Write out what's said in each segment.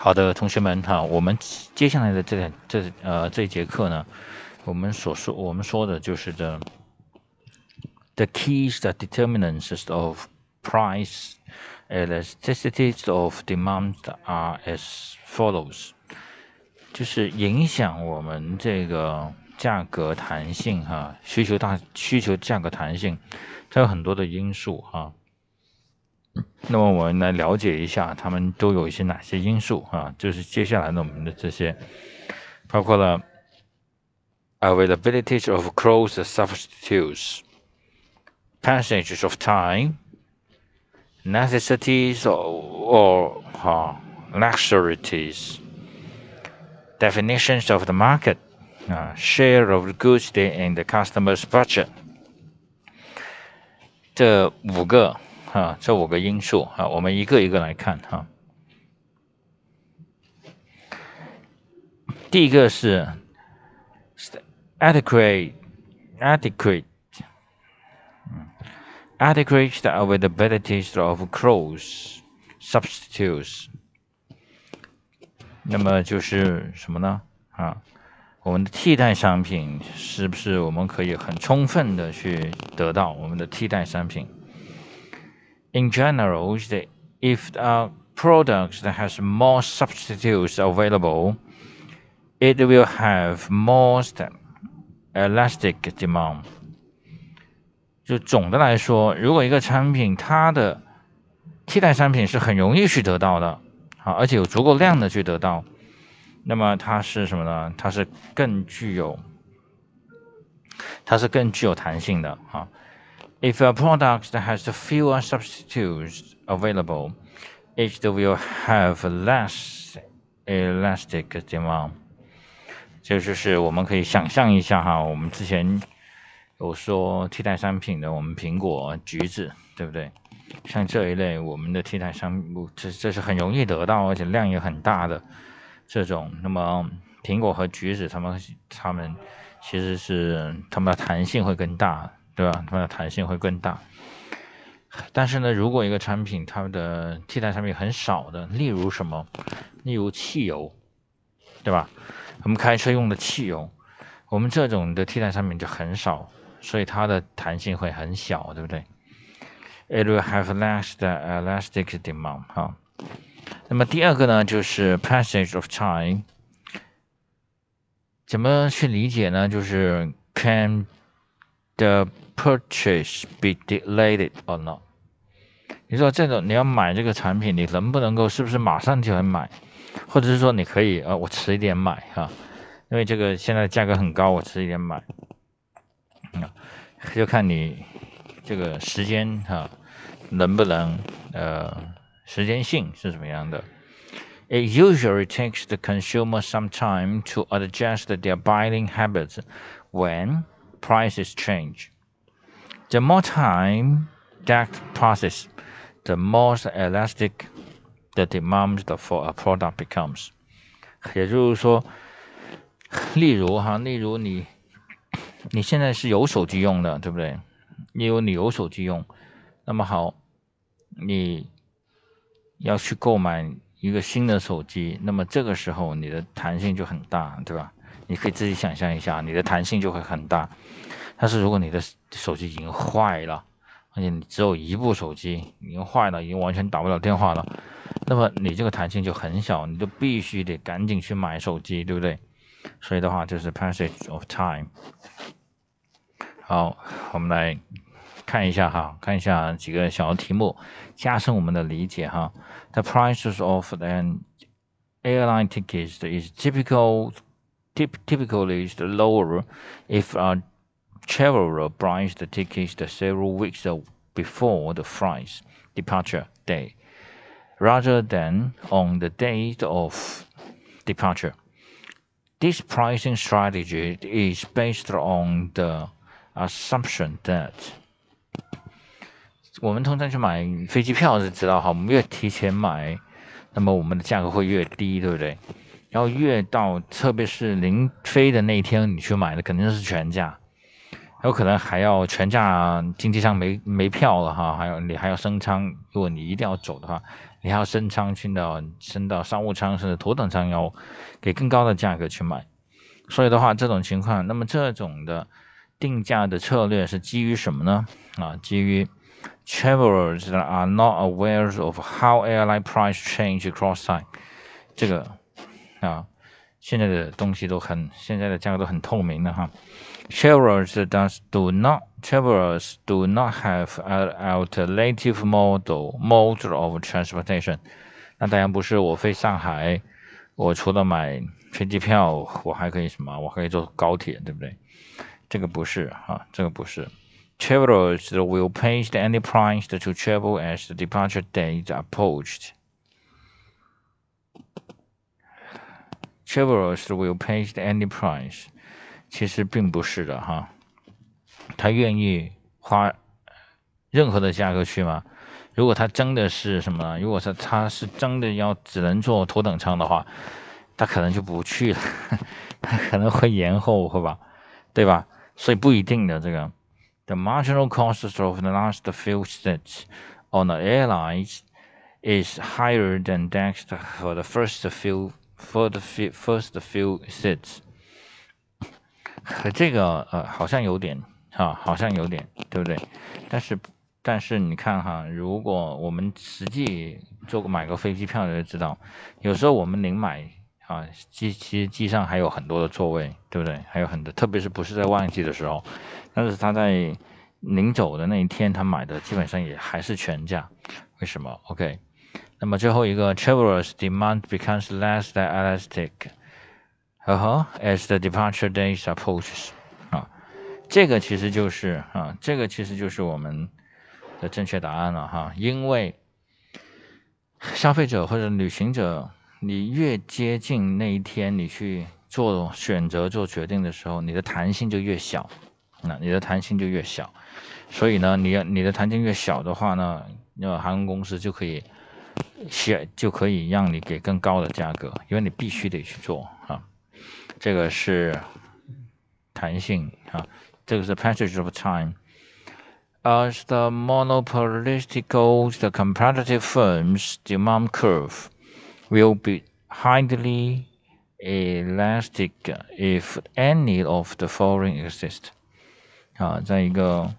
好的，同学们哈，我们接下来的这这呃这一节课呢，我们所说我们说的就是的 the keys the determinants of price elasticities of demand are as follows，就是影响我们这个价格弹性哈，需求大需求价格弹性，它有很多的因素哈。那么我们来了解一下，他们都有一些哪些因素啊？就是接下来呢，我们的这些包括了 availability of close substitutes, passage of time, necessities or 哈 luxuries, definitions of the market 啊，share of the goods in the customer's budget，这五个。 啊，这五个因素啊，我们一个一个来看哈。第一个是 adequate adequate adequate availability of clothes substitutes。那么就是什么呢？啊，我们的替代商品是不是我们可以很充分的去得到我们的替代商品 ？in general, if a product that has more substitutes available, it will have more elastic demand. 就总的来说，如果一个产品它的替代商品是很容易去得到的，好，而且有足够量的去得到，那么它是什么呢？它是更具有，它是更具有弹性的啊。 If a product has fewer substitutes available, it will have less elastic demand。这就是我们可以想象一下哈，我们之前有说替代商品的，我们苹果、橘子，对不对？像这一类，我们的替代商品，这这是很容易得到，而且量也很大的这种。那么苹果和橘子，它们它们其实是它们的弹性会更大。对吧？它的弹性会更大。但是呢，如果一个产品它的替代产品很少的，例如什么？例如汽油，对吧？我们开车用的汽油，我们这种的替代产品就很少，所以它的弹性会很小，对不对？It will have less elastic demand。哈。那么第二个呢，就是 passage of time。怎么去理解呢？就是 can the Purchase be delayed or not？你说这种你要买这个产品，你能不能够是不是马上就能买，或者是说你可以呃我迟一点买哈，因为这个现在价格很高，我迟一点买，啊，就看你这个时间哈能不能呃时间性是什么样的。It usually takes the consumer some time to adjust their buying habits when prices change. The more time that passes, the more elastic the demand for a product becomes。也就是说，例如哈，例如你你现在是有手机用的，对不对？例如你有手机用，那么好，你要去购买一个新的手机，那么这个时候你的弹性就很大，对吧？你可以自己想象一下，你的弹性就会很大。但是如果你的手机已经坏了，而且你只有一部手机已经坏了，已经完全打不了电话了，那么你这个弹性就很小，你就必须得赶紧去买手机，对不对？所以的话就是 passage of time。好，我们来看一下哈，看一下几个小题目，加深我们的理解哈。The prices of an airline ticket is typical, typically lower if a traveler buys the tickets several weeks before the flight's departure day, rather than on the date of departure. This pricing strategy is based on the assumption that 我们通常去买飞机票是知道哈，我们越提前买，那么我们的价格会越低，对不对？ 然后越到特别是临飞的那一天，你去买的肯定是全价。有可能还要全价，经济舱没没票了哈，还有你还要升舱。如果你一定要走的话，你还要升舱去到升到商务舱甚至头等舱，要给更高的价格去买。所以的话，这种情况，那么这种的定价的策略是基于什么呢？啊，基于 travelers are not aware of how airline price change across time。这个啊，现在的东西都很，现在的价格都很透明的哈。Travelers does do not travelers do not have an alternative model mode of transportation。那当然不是我飞上海，我除了买飞机票，我还可以什么？我可以坐高铁，对不对？这个不是哈，这个不是。Travelers will pay any price to travel as the departure date approached. Travelers will pay any price. 其实并不是的哈，他愿意花任何的价格去吗？如果他真的是什么？如果说他是真的要只能坐头等舱的话，他可能就不去了，他可能会延后，会吧？对吧？所以不一定的这个。The marginal cost of the last few seats on the airlines is higher than that for the first few for the first few seats. 和这个呃好像有点哈，好像有点对不对？但是但是你看哈，如果我们实际做过买个飞机票的就知道，有时候我们临买啊机其实机上还有很多的座位，对不对？还有很多，特别是不是在旺季的时候，但是他在临走的那一天他买的基本上也还是全价，为什么？OK，那么最后一个，travelers demand becomes less than elastic。呵呵，as the departure days approaches，啊，这个其实就是啊，这个其实就是我们的正确答案了哈。因为消费者或者旅行者，你越接近那一天，你去做选择、做决定的时候，你的弹性就越小，那你的弹性就越小。所以呢，你要你的弹性越小的话呢，那航空公司就可以写，就可以让你给更高的价格，因为你必须得去做啊。这个是弹性啊，这个是 passage of time。As the monopolistical, the competitive firms' demand curve will be highly elastic if any of the following exist。啊，在一个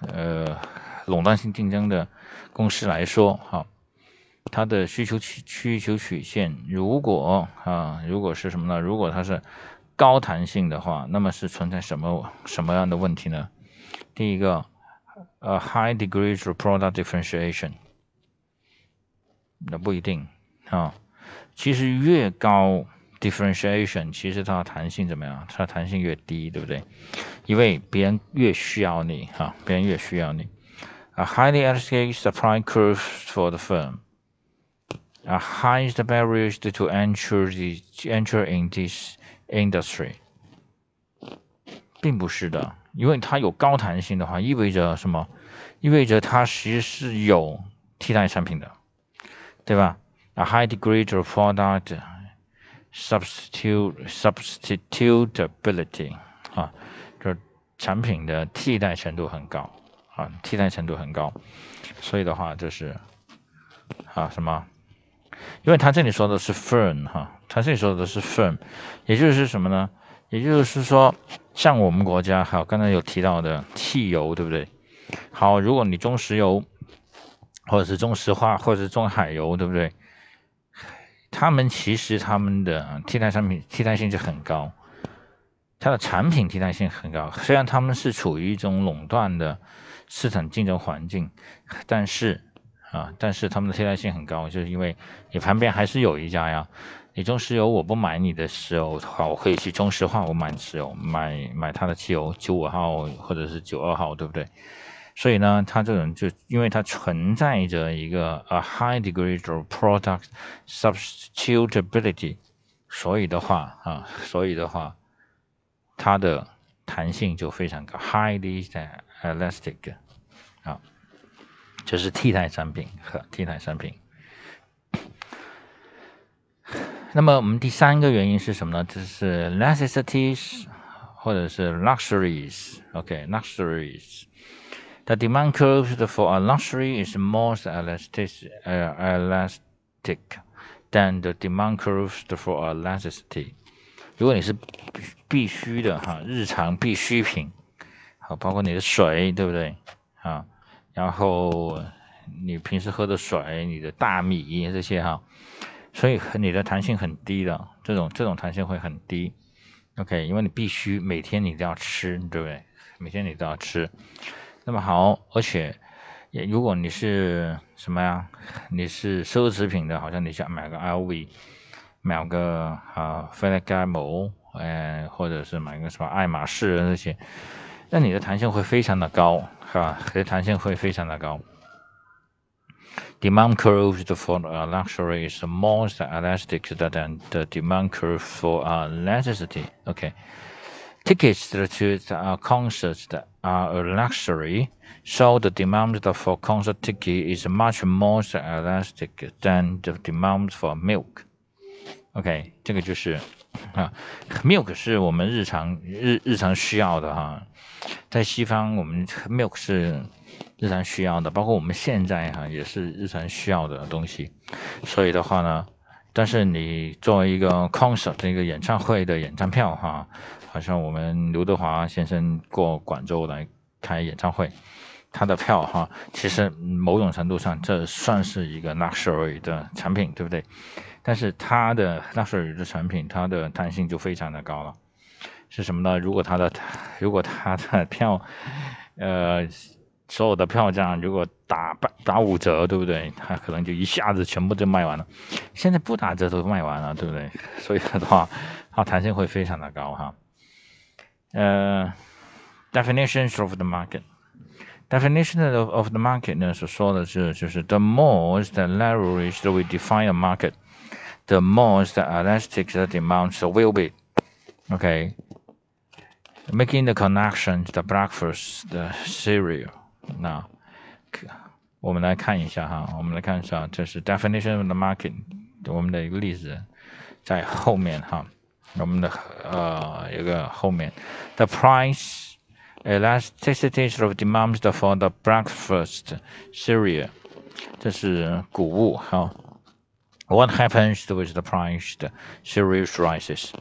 呃垄断性竞争的公司来说，哈，它的需求曲需求曲线，如果啊，如果是什么呢？如果它是高弹性的话，那么是存在什么什么样的问题呢？第一个，呃，high degree of product differentiation，那不一定啊。其实越高 differentiation，其实它的弹性怎么样？它的弹性越低，对不对？因为别人越需要你哈，别人越需要你。A highly elastic supply curve for the firm. A highest barriers to enter the enter in this industry，并不是的，因为它有高弹性的话，意味着什么？意味着它其实是有替代产品的，对吧？A high degree of product substitute substitutability 啊，就是产品的替代程度很高啊，替代程度很高，所以的话就是啊什么？因为他这里说的是 firm 哈，他这里说的是 firm，也就是什么呢？也就是说，像我们国家，好，刚才有提到的汽油，对不对？好，如果你中石油，或者是中石化，或者是中海油，对不对？他们其实他们的替代产品替代性就很高，它的产品替代性很高。虽然他们是处于一种垄断的市场竞争环境，但是。啊，但是他们的替代性很高，就是因为你旁边还是有一家呀。你中石油我不买你的石油的话，我可以去中石化我买石油，买买它的汽油九五号或者是九二号，对不对？所以呢，它这种就因为它存在着一个 a high degree of product substitutability，所以的话啊，所以的话，它的弹性就非常高，highly elastic 啊。就是替代产品和替代产品。那么我们第三个原因是什么呢？就是 necessities 或者是 luxuries。OK，luxuries。The demand curve for a luxury is more elastic, uh, elastic than the demand curve for a necessity. 如果你是必须的哈，日常必需品，好，包括你的水，对不对啊？然后你平时喝的水，你的大米这些哈，所以你的弹性很低的，这种这种弹性会很低。OK，因为你必须每天你都要吃，对不对？每天你都要吃。那么好，而且，如果你是什么呀？你是奢侈品的，好像你想买个 LV，买个啊菲莱盖姆，哎，或者是买个什么爱马仕这些，那你的弹性会非常的高，是吧？的弹性会非常的高。Demand curve for a luxury is more elastic than the demand curve for a necessity. OK. Tickets to the concerts are a luxury, so the demand for concert ticket is much more elastic than the demand for milk. OK，这个就是啊，milk 是我们日常日日常需要的哈，在西方我们 milk 是日常需要的，包括我们现在哈也是日常需要的东西，所以的话呢，但是你作为一个 concert 一个演唱会的演唱票哈。好像我们刘德华先生过广州来开演唱会，他的票哈，其实某种程度上这算是一个 luxury 的产品，对不对？但是它的 luxury 的产品，它的弹性就非常的高了。是什么呢？如果它的如果它的票，呃，所有的票价如果打八打五折，对不对？它可能就一下子全部就卖完了。现在不打折都卖完了，对不对？所以的话，它弹性会非常的高哈。呃，definitions of the market。definition of of the market 呢所说的是就是 the more the leverage we define a market, the more the elastic the demand will be. Okay. Making the connection to the breakfast the cereal. 那我们来看一下哈，我们来看一下，这是 definition of the market，我们的一个例子在后面哈。我们的呃一个后面，the price elasticity of demand for the breakfast cereal，这是谷物哈。 What happens with the price the cereal rises？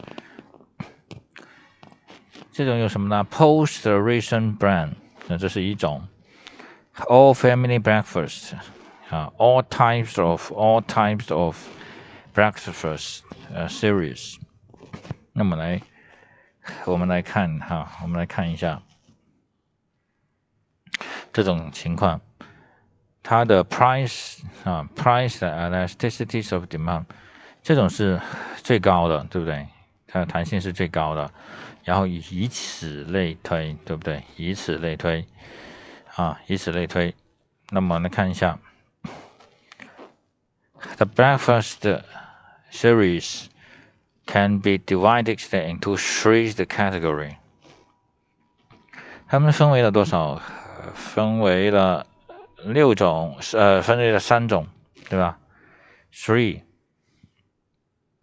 这种有什么呢？Post ration brand，那这是一种。All family breakfast，啊，all types of all types of breakfast 呃 cereals。那么来，我们来看哈，我们来看一下这种情况， 它的 price 啊，price elasticity of demand，这种是最高的，对不对？它的弹性是最高的，然后以此类推，对不对？以此类推，啊，以此类推。那么来看一下，the breakfast series。can be divided into three category。它们分为了多少？分为了六种，呃，分为了三种，对吧？Three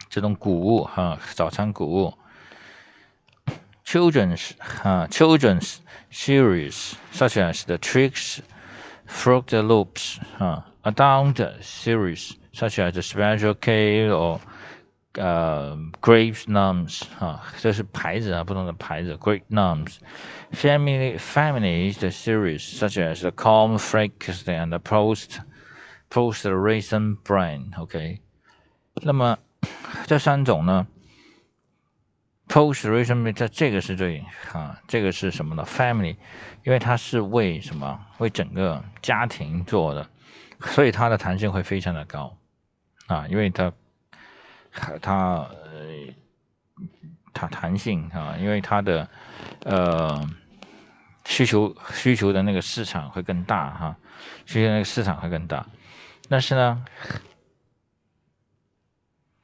这种谷物哈，早餐谷物。Children's 哈，Children's series such as the tricks, Fruit Loops 哈，Adult series such as the Special K or 呃，Grapes Nums 啊，这是牌子啊，不同的牌子。Grape Nums, Family Families 的 series such as the Corn Flakes and the Post Post Raisin Bran，OK。那么这三种呢，Post Raisin 这这个是最啊，这个是什么呢？Family，因为它是为什么？为整个家庭做的，所以它的弹性会非常的高啊，因为它。它呃，它弹性啊，因为它的呃需求需求的那个市场会更大哈，需求那个市场会更大。但是呢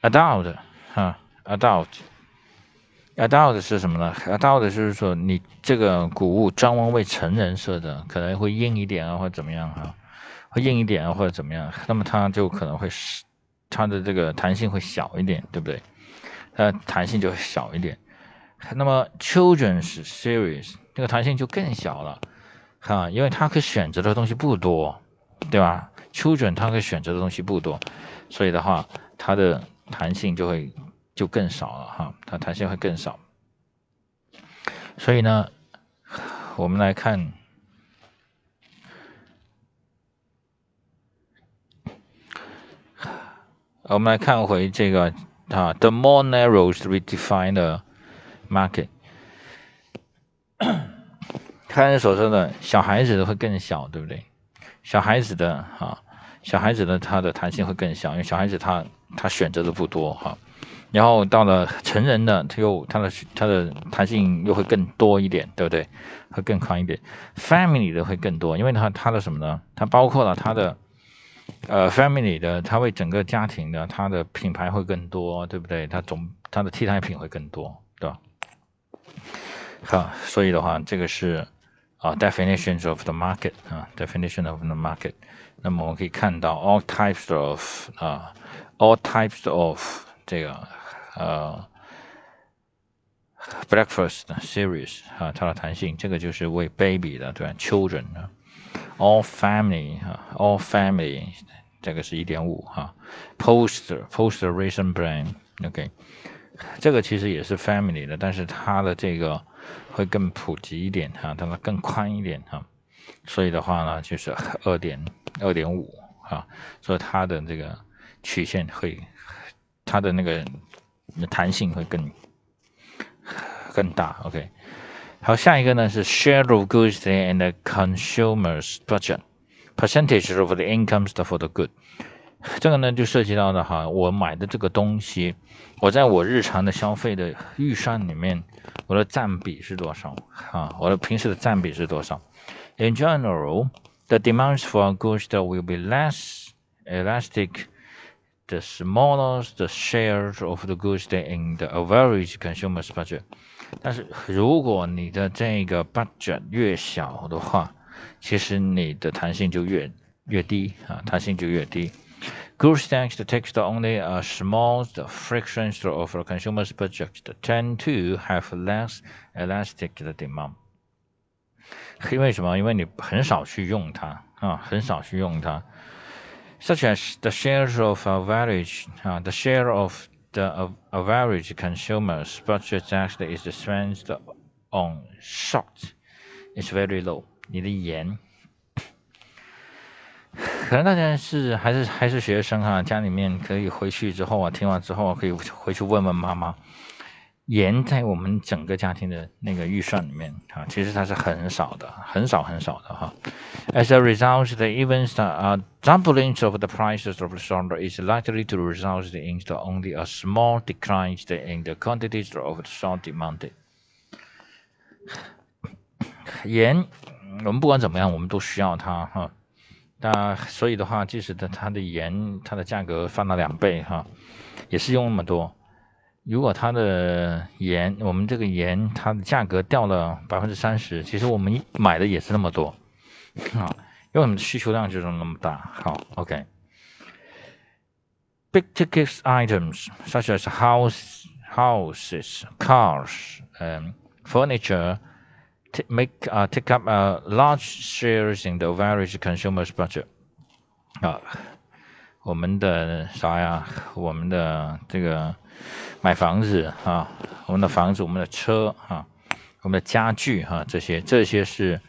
，adult 哈，adult，adult 是什么呢？adult 就是说你这个谷物专门为成人设的，可能会硬一点啊，或者怎么样哈，会硬一点啊，或者怎么样，那么它就可能会是。它的这个弹性会小一点，对不对？它弹性就会小一点。那么 Children's Series 这个弹性就更小了。哈，因为它可以选择的东西不多，对吧？Children 它可以选择的东西不多，所以的话，它的弹性就会就更少了哈，它弹性会更少。所以呢，我们来看，我们来看回这个啊，the more narrow s we define the market。开人所说的小孩子的会更小，对不对？小孩子的哈，小孩子的他的弹性会更小，因为小孩子他他选择的不多哈。然后到了成人的，他又他的他的弹性又会更多一点，对不对？会更宽一点。Family 的会更多，因为它它的什么呢？它包括了它的呃 Family 的，它为整个家庭的，它的品牌会更多，对不对？它总它的替代品会更多，对吧？好，所以的话，这个是。啊，definitions of the market 啊，definition of the market。那么我们可以看到 all types of 啊，all types of 这个呃 breakfast series 啊，它的弹性，这个就是为 baby 的对吧？children 啊，all family 啊，all family 这个是一点五哈，poster poster raisin bran，OK，这个其实也是 family 的，但是它的这个。会更普及一点哈，它们更宽一点哈，所以的话呢，就是二点二点五哈，所以它的这个曲线会，它的那个弹性会更更大。OK，好，下一个呢是 share of goods and the consumers budget percentage of the incomes for the good。这个呢就涉及到的哈，我买的这个东西，我在我日常的消费的预算里面，我的占比是多少啊？我的平时的占比是多少？In general, the demands for goods will be less elastic the smaller the share of the goods in the average consumer's budget。 但是如果你的这个 budget 越小的话，其实你的弹性就越越低啊，弹性就越低。Goods thanks to text only a small fraction of the consumer's budget tend to have less elastic demand。因为什么？因为你很少去用它啊，很少去用它。Such as the share of average 啊，the share of the average consumer's budget actually is spent on salt It's very low。你的盐可能大家是还是还是学生哈，家里面可以回去之后啊，听完之后可以回去问问妈妈，盐在我们整个家庭的那个预算里面啊，其实它是很少的，很少很少的哈。As a result, the even uh doubling of the prices of the salt is likely to result in the only a small decline in the quantities of the salt demanded。盐，我们不管怎么样，我们都需要它哈。那所以的话，即使的它的盐，它的价格翻了两倍哈，也是用那么多。如果它的盐，我们这个盐它的价格掉了百分之三十，其实我们买的也是那么多啊，因为我们的需求量就是那么大。好，OK。Big ticket items such as house, houses, cars, um, furniture. make uh, take up uh, large shares in the average consumer's budget 啊，我们的啥呀？我们的这个 买房子啊，我们的房子、我们的车啊，我们的家具哈，这些这些是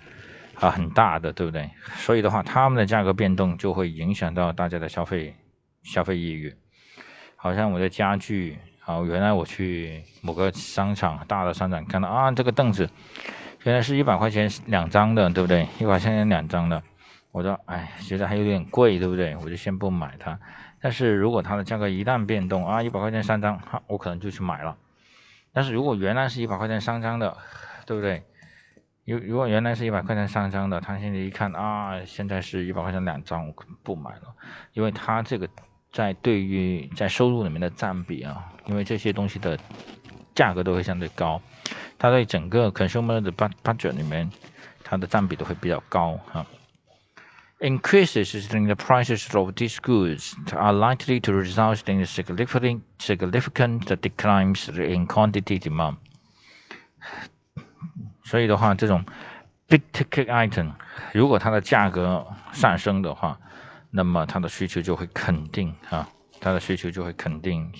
啊很大的，对不对？所以的话，他们的价格变动就会影响到大家的消费消费意欲。好像我的家具啊，原来我去某个商场大的商场看到啊，这个凳子。原来是一百块钱两张的，对不对？一百块钱两张的，我说，哎，觉得还有点贵，对不对？我就先不买它。但是如果它的价格一旦变动啊，一百块钱三张，哈，我可能就去买了。但是如果原来是一百块钱三张的，对不对？如如果原来是一百块钱三张的，他现在一看啊，现在是一百块钱两张，我不买了，因为它这个在对于在收入里面的占比啊，因为这些东西的价格都会相对高。它在整个 consumer 的 budget 里面，它的占比都会比较高哈。Increases in the prices of these goods are likely to result in significant significant declines in quantity demand。所以的话，这种 big ticket item，如果它的价格上升的话，那么它的需求就会肯定啊，它的需求就会肯定